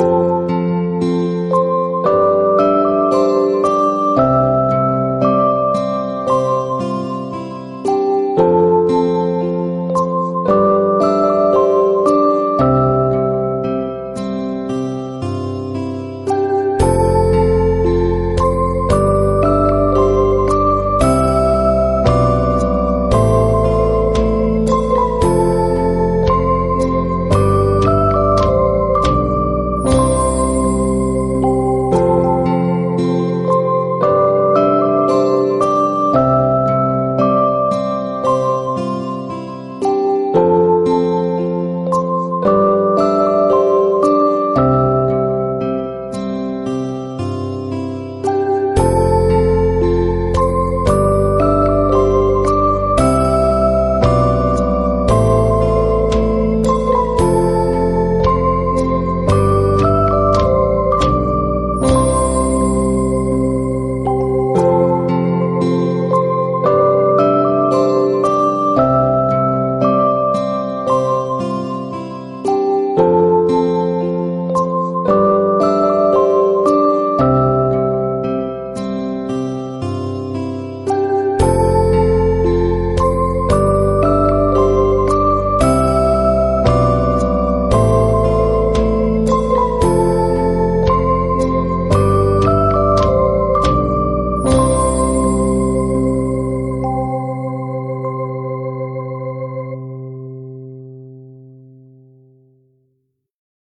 you